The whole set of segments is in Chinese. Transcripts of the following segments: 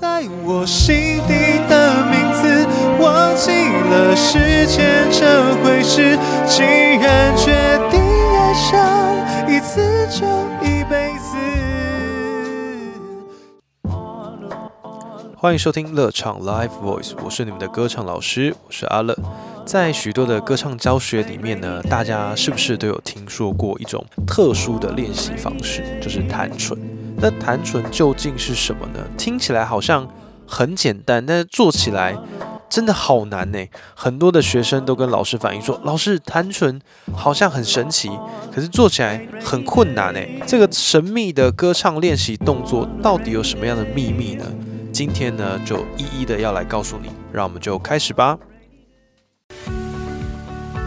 在我心底的名字，忘记了时间这回事。既然决定爱上一次，就一辈子。欢迎收听乐唱 Live Voice，我是你们的歌唱老师，我是阿乐。在许多的歌唱教学里面呢，大家是不是都有听说过一种特殊的练习方式，就是弹唇？那弹唇究竟是什么呢？听起来好像很简单，但是做起来真的好难呢。很多的学生都跟老师反映说，老师弹唇好像很神奇，可是做起来很困难呢。这个神秘的歌唱练习动作到底有什么样的秘密呢？今天呢，就一一的要来告诉你。让我们就开始吧。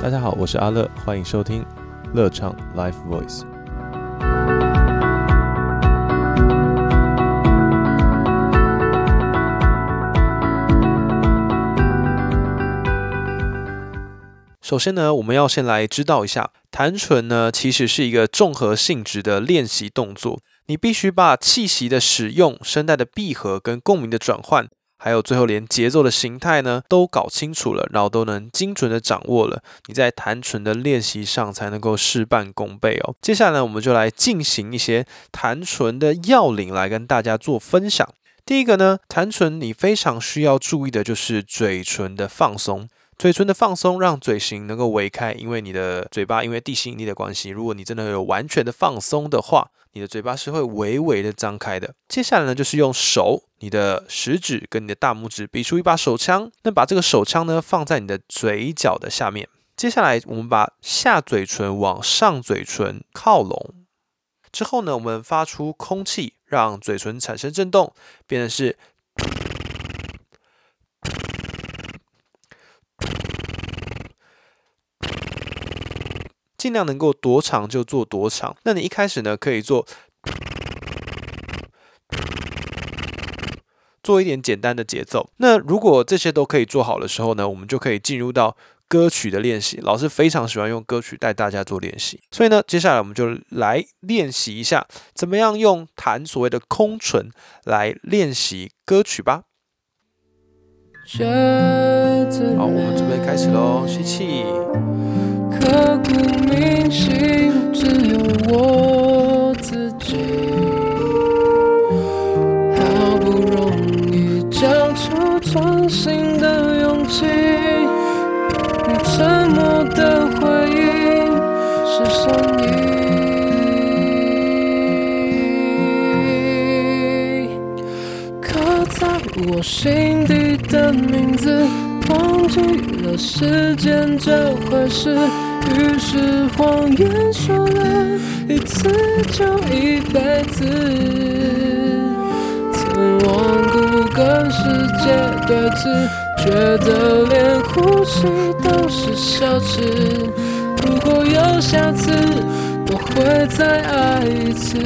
大家好，我是阿乐，欢迎收听乐唱 Live Voice。首先呢，我们要先来知道一下，弹唇呢其实是一个综合性质的练习动作，你必须把气息的使用、声带的闭合跟共鸣的转换。还有最后连节奏的形态呢都搞清楚了，然后都能精准的掌握了，你在弹唇的练习上才能够事半功倍哦。接下来我们就来进行一些弹唇的要领来跟大家做分享。第一个呢，弹唇你非常需要注意的就是嘴唇的放松。嘴唇的放松，让嘴型能够微开，因为你的嘴巴因为地心引力的关系，如果你真的有完全的放松的话，你的嘴巴是会微微的张开的。接下来呢，就是用手，你的食指跟你的大拇指比出一把手枪，那把这个手枪呢放在你的嘴角的下面。接下来我们把下嘴唇往上嘴唇靠拢，之后呢，我们发出空气，让嘴唇产生震动，变成是。尽量能够多长就做多长。那你一开始呢，可以做做一点简单的节奏。那如果这些都可以做好的时候呢，我们就可以进入到歌曲的练习。老师非常喜欢用歌曲带大家做练习，所以呢，接下来我们就来练习一下，怎么样用弹所谓的空唇来练习歌曲吧。好，我们准备开始喽，吸气。刻骨铭心，只有我自己。好不容易交出专心的勇气，你沉默的回应是善意。刻在我心底的名字，忘记了时间这回事。于是谎言说了一次就一辈子，曾顽固跟世界对峙，觉得连呼吸都是奢侈。如果有下次，我会再爱一次。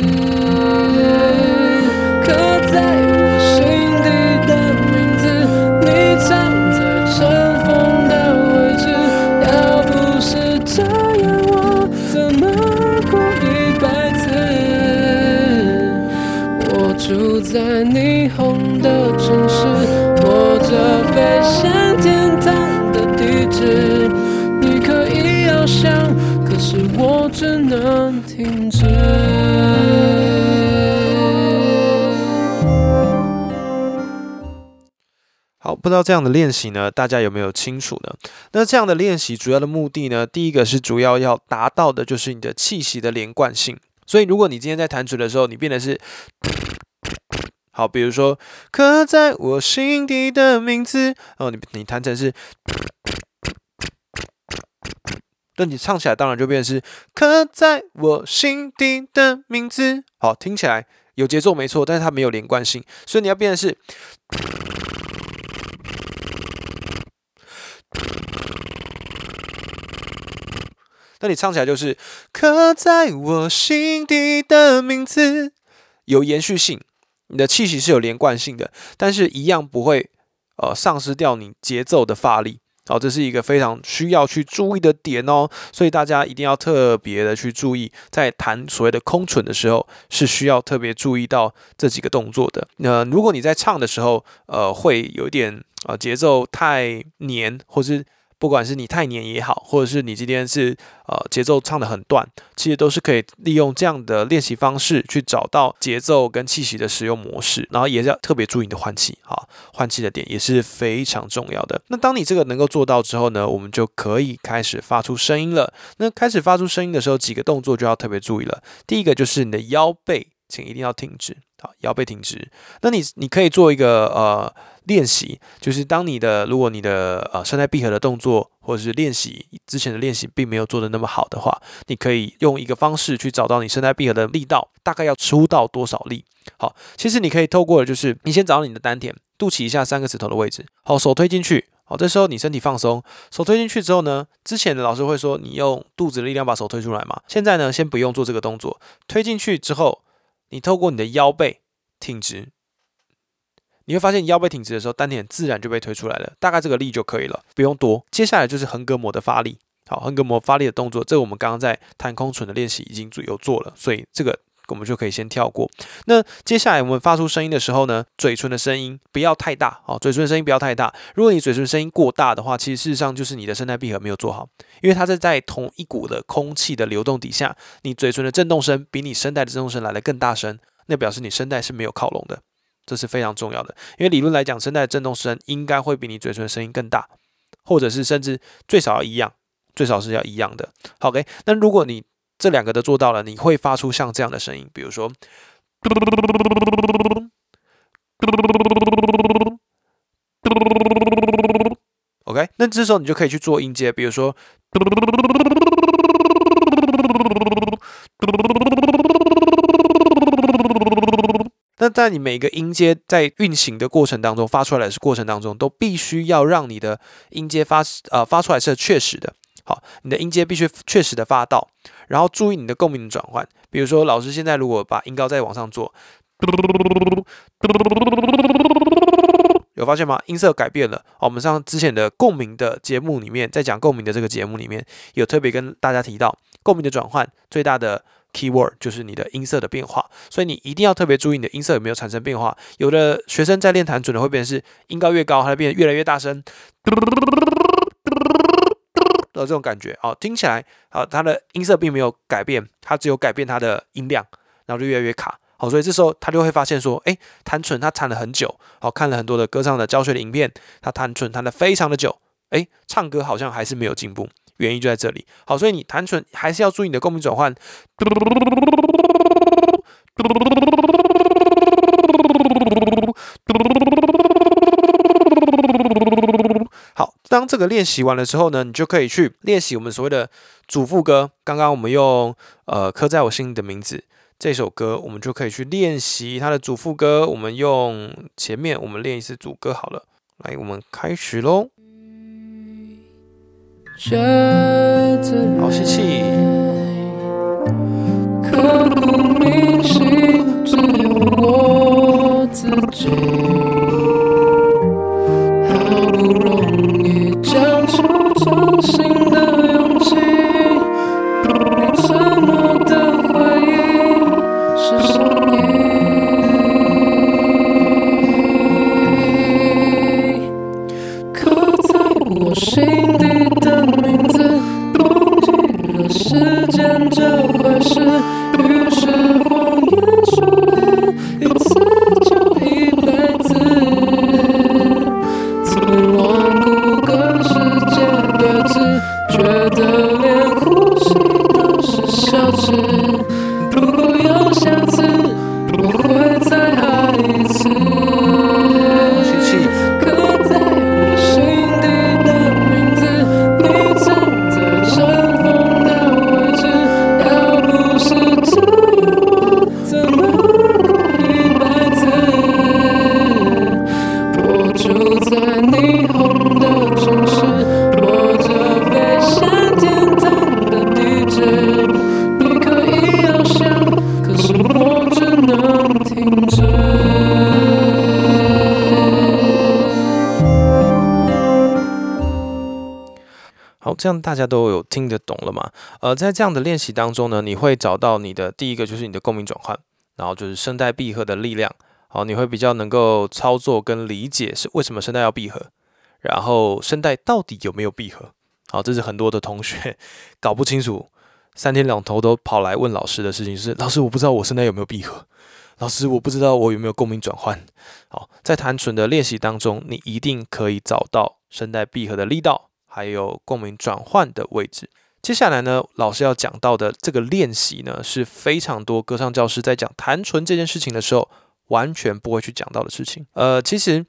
不知道这样的练习呢，大家有没有清楚呢？那这样的练习主要的目的呢，第一个是主要要达到的就是你的气息的连贯性。所以，如果你今天在弹唇的时候，你变的是 好，比如说刻在我心底的名字，哦，你你弹成是，那你唱起来当然就变成是刻在我心底的名字。好，听起来有节奏没错，但是它没有连贯性，所以你要变的是。那你唱起来就是刻在我心底的名字，有延续性，你的气息是有连贯性的，但是一样不会呃丧失掉你节奏的发力好，这是一个非常需要去注意的点哦，所以大家一定要特别的去注意，在弹所谓的空唇的时候，是需要特别注意到这几个动作的。那如果你在唱的时候，呃，会有一点呃节奏太黏，或是。不管是你太黏也好，或者是你今天是呃节奏唱的很断，其实都是可以利用这样的练习方式去找到节奏跟气息的使用模式，然后也要特别注意你的换气，哈，换气的点也是非常重要的。那当你这个能够做到之后呢，我们就可以开始发出声音了。那开始发出声音的时候，几个动作就要特别注意了。第一个就是你的腰背，请一定要挺直，好，腰背挺直。那你你可以做一个呃。练习就是当你的如果你的呃声带闭合的动作或者是练习之前的练习并没有做的那么好的话，你可以用一个方式去找到你声带闭合的力道大概要出到多少力。好，其实你可以透过的就是你先找到你的丹田，肚脐以下三个指头的位置，好，手推进去，好，这时候你身体放松，手推进去之后呢，之前的老师会说你用肚子的力量把手推出来嘛，现在呢先不用做这个动作，推进去之后，你透过你的腰背挺直。你会发现腰背挺直的时候，丹田自然就被推出来了，大概这个力就可以了，不用多。接下来就是横膈膜的发力，好，横膈膜发力的动作，这个我们刚刚在弹空唇的练习已经有做了，所以这个我们就可以先跳过。那接下来我们发出声音的时候呢，嘴唇的声音不要太大，好，嘴唇的声音不要太大。如果你嘴唇声音过大的话，其实事实上就是你的声带闭合没有做好，因为它是在同一股的空气的流动底下，你嘴唇的震动声比你声带的震动声来的更大声，那表示你声带是没有靠拢的。这是非常重要的，因为理论来讲，声带的振动声应该会比你嘴唇的声音更大，或者是甚至最少要一样，最少是要一样的。OK，那如果你这两个都做到了，你会发出像这样的声音，比如说，OK，那这时候你就可以去做音阶，比如说。那在你每个音阶在运行的过程当中，发出来的过程当中，都必须要让你的音阶发呃发出来是确实的。好，你的音阶必须确实的发到，然后注意你的共鸣转换。比如说，老师现在如果把音高再往上做，有发现吗？音色改变了。我们上之前的共鸣的节目里面，在讲共鸣的这个节目里面有特别跟大家提到，共鸣的转换最大的。Keyword 就是你的音色的变化，所以你一定要特别注意你的音色有没有产生变化。有的学生在练弹准的会变成是音高越高，它变得越来越大声，的这种感觉哦，听起来好，它的音色并没有改变，它只有改变它的音量，然后就越来越卡。好，所以这时候他就会发现说，哎，弹唇他弹了很久，好，看了很多的歌唱的教学的影片，他弹唇弹的非常的久，哎，唱歌好像还是没有进步。原因就在这里。好，所以你弹唇还是要注意你的共鸣转换。好，当这个练习完了之后呢，你就可以去练习我们所谓的主副歌。刚刚我们用呃刻在我心里的名字这首歌，我们就可以去练习它的主副歌。我们用前面我们练一次主歌好了。来，我们开始喽。好吸气。刻骨铭心，只有我自己。这样大家都有听得懂了吗？呃，在这样的练习当中呢，你会找到你的第一个就是你的共鸣转换，然后就是声带闭合的力量。好，你会比较能够操作跟理解是为什么声带要闭合，然后声带到底有没有闭合。好，这是很多的同学 搞不清楚，三天两头都跑来问老师的事情是：老师，我不知道我声带有没有闭合。老师，我不知道我有没有共鸣转换。好，在弹唇的练习当中，你一定可以找到声带闭合的力道，还有共鸣转换的位置。接下来呢，老师要讲到的这个练习呢，是非常多歌唱教师在讲弹唇这件事情的时候。完全不会去讲到的事情。呃，其实，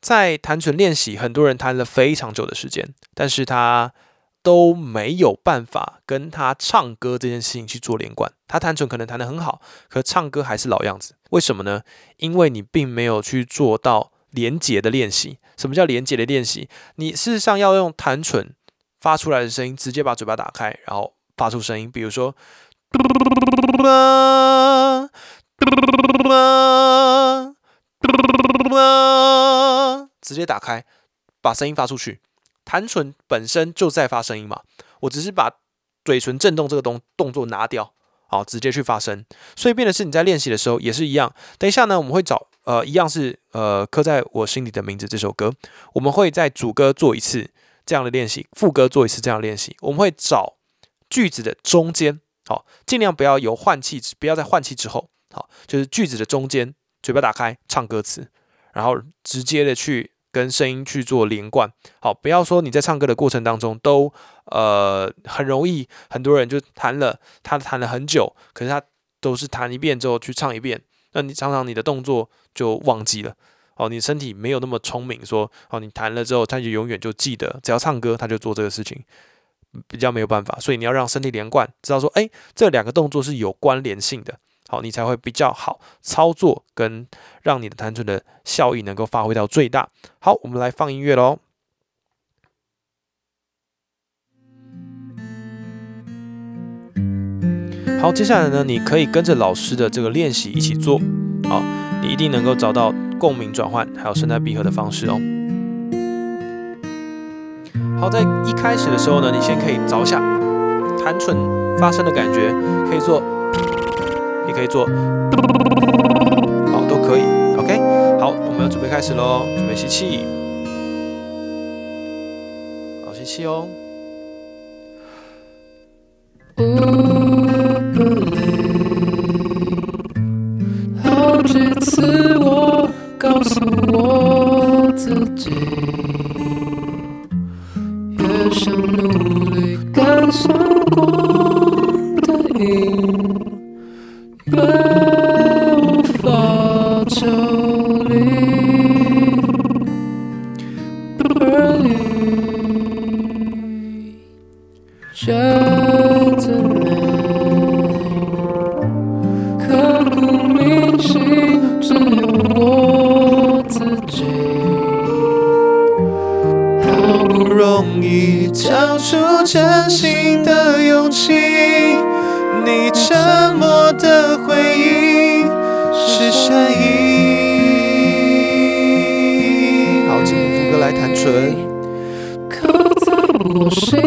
在弹唇练习，很多人弹了非常久的时间，但是他都没有办法跟他唱歌这件事情去做连贯。他弹唇可能弹得很好，可唱歌还是老样子。为什么呢？因为你并没有去做到连结的练习。什么叫连结的练习？你事实上要用弹唇发出来的声音，直接把嘴巴打开，然后发出声音。比如说。直接打开，把声音发出去。弹唇本身就在发声音嘛，我只是把嘴唇震动这个动动作拿掉，好，直接去发声。所以变的是你在练习的时候也是一样。等一下呢，我们会找呃，一样是呃，刻在我心里的名字这首歌，我们会在主歌做一次这样的练习，副歌做一次这样练习。我们会找句子的中间，好，尽量不要有换气，不要在换气之后。好，就是句子的中间，嘴巴打开唱歌词，然后直接的去跟声音去做连贯。好，不要说你在唱歌的过程当中都呃很容易，很多人就弹了，他弹了很久，可是他都是弹一遍之后去唱一遍，那你常常你的动作就忘记了。哦，你身体没有那么聪明，说哦你弹了之后他就永远就记得，只要唱歌他就做这个事情，比较没有办法。所以你要让身体连贯，知道说哎这两个动作是有关联性的。好，你才会比较好操作，跟让你的弹唇的效益能够发挥到最大。好，我们来放音乐喽。好，接下来呢，你可以跟着老师的这个练习一起做。好，你一定能够找到共鸣转换还有声带闭合的方式哦。好，在一开始的时候呢，你先可以找一下弹唇发声的感觉，可以做。也可以做，好，都可以，OK，好，我们要准备开始喽，准备吸气，好，吸气哦。觉得美，刻骨铭心只有我自己。好不容易交出真心的勇气，你沉默的。回应是善意。好，请副歌来弹唇。刻在我心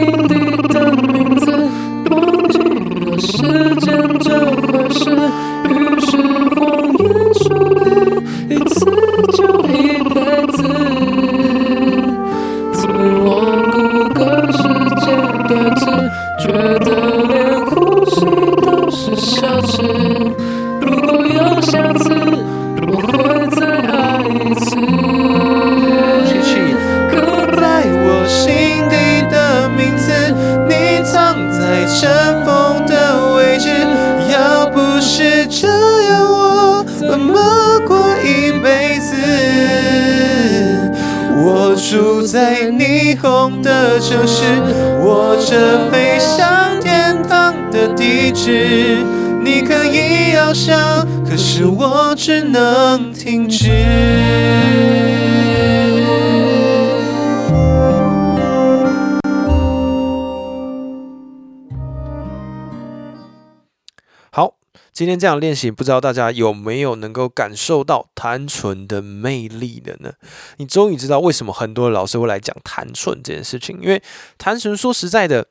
今天这样练习，不知道大家有没有能够感受到弹唇的魅力的呢？你终于知道为什么很多老师会来讲弹唇这件事情，因为弹唇说实在的，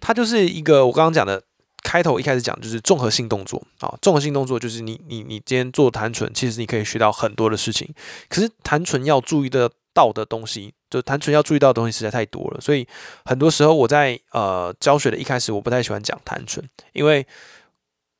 它就是一个我刚刚讲的。开头一开始讲就是综合性动作啊，综合性动作就是你你你今天做弹唇，其实你可以学到很多的事情。可是弹唇要注意的到的东西，就弹唇要注意到的东西实在太多了，所以很多时候我在呃教学的一开始，我不太喜欢讲弹唇，因为。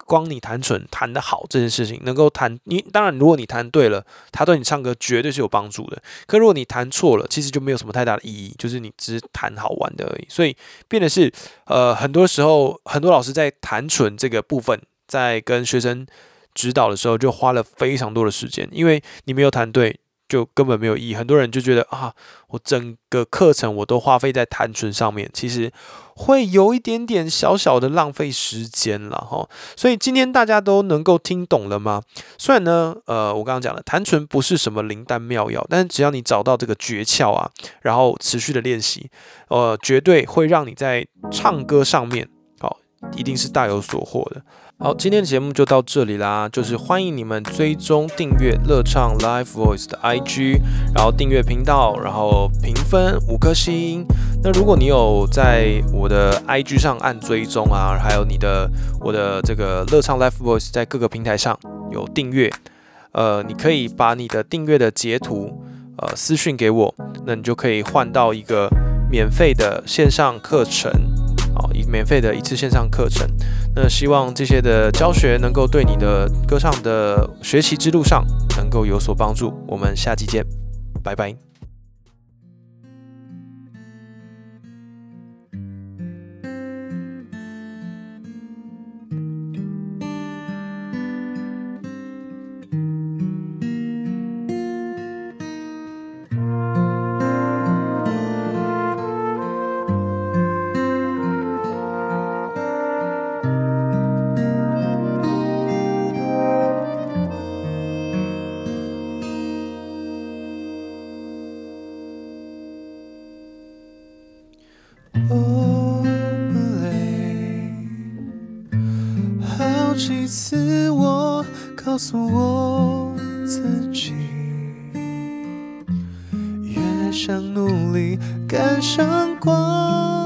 光你弹唇弹得好这件事情，能够弹你当然，如果你弹对了，它对你唱歌绝对是有帮助的。可如果你弹错了，其实就没有什么太大的意义，就是你只是弹好玩的而已。所以变的是，呃，很多时候很多老师在弹唇这个部分，在跟学生指导的时候，就花了非常多的时间，因为你没有弹对。就根本没有意义，很多人就觉得啊，我整个课程我都花费在弹唇上面，其实会有一点点小小的浪费时间了哈。所以今天大家都能够听懂了吗？虽然呢，呃，我刚刚讲了，弹唇不是什么灵丹妙药，但是只要你找到这个诀窍啊，然后持续的练习，呃，绝对会让你在唱歌上面，好，一定是大有所获的。好，今天的节目就到这里啦。就是欢迎你们追踪订阅乐唱 Live Voice 的 IG，然后订阅频道，然后评分五颗星。那如果你有在我的 IG 上按追踪啊，还有你的我的这个乐唱 Live Voice 在各个平台上有订阅，呃，你可以把你的订阅的截图呃私讯给我，那你就可以换到一个免费的线上课程。好，一免费的一次线上课程，那希望这些的教学能够对你的歌唱的学习之路上能够有所帮助。我们下期见，拜拜。每次我告诉我自己，越想努力赶上光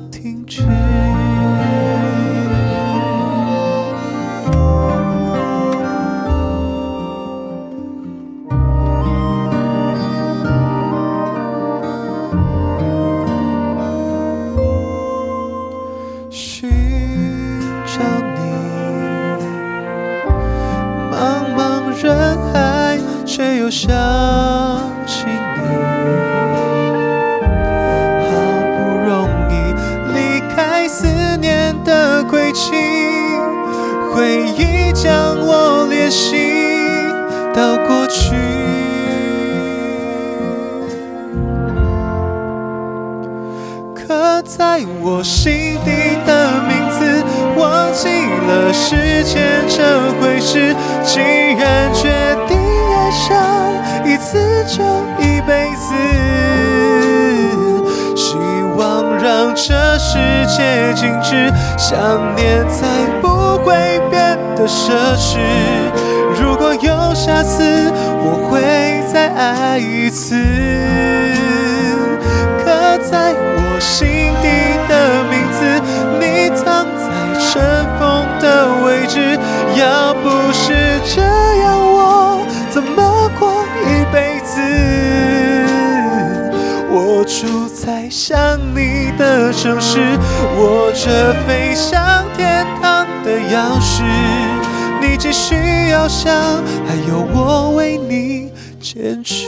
想起你，好不容易离开思念的轨迹，回忆将我联系到过去，刻在我心底的名字，忘记了时间这回事。既然决定一次就一辈子，希望让这世界静止，想念才不会变得奢侈。如果有下次，我会再爱一次。刻在我心底的名字，你藏在尘封的位置。要不是住在想你的城市，握着飞向天堂的钥匙。你继续翱翔，还有我为你坚持。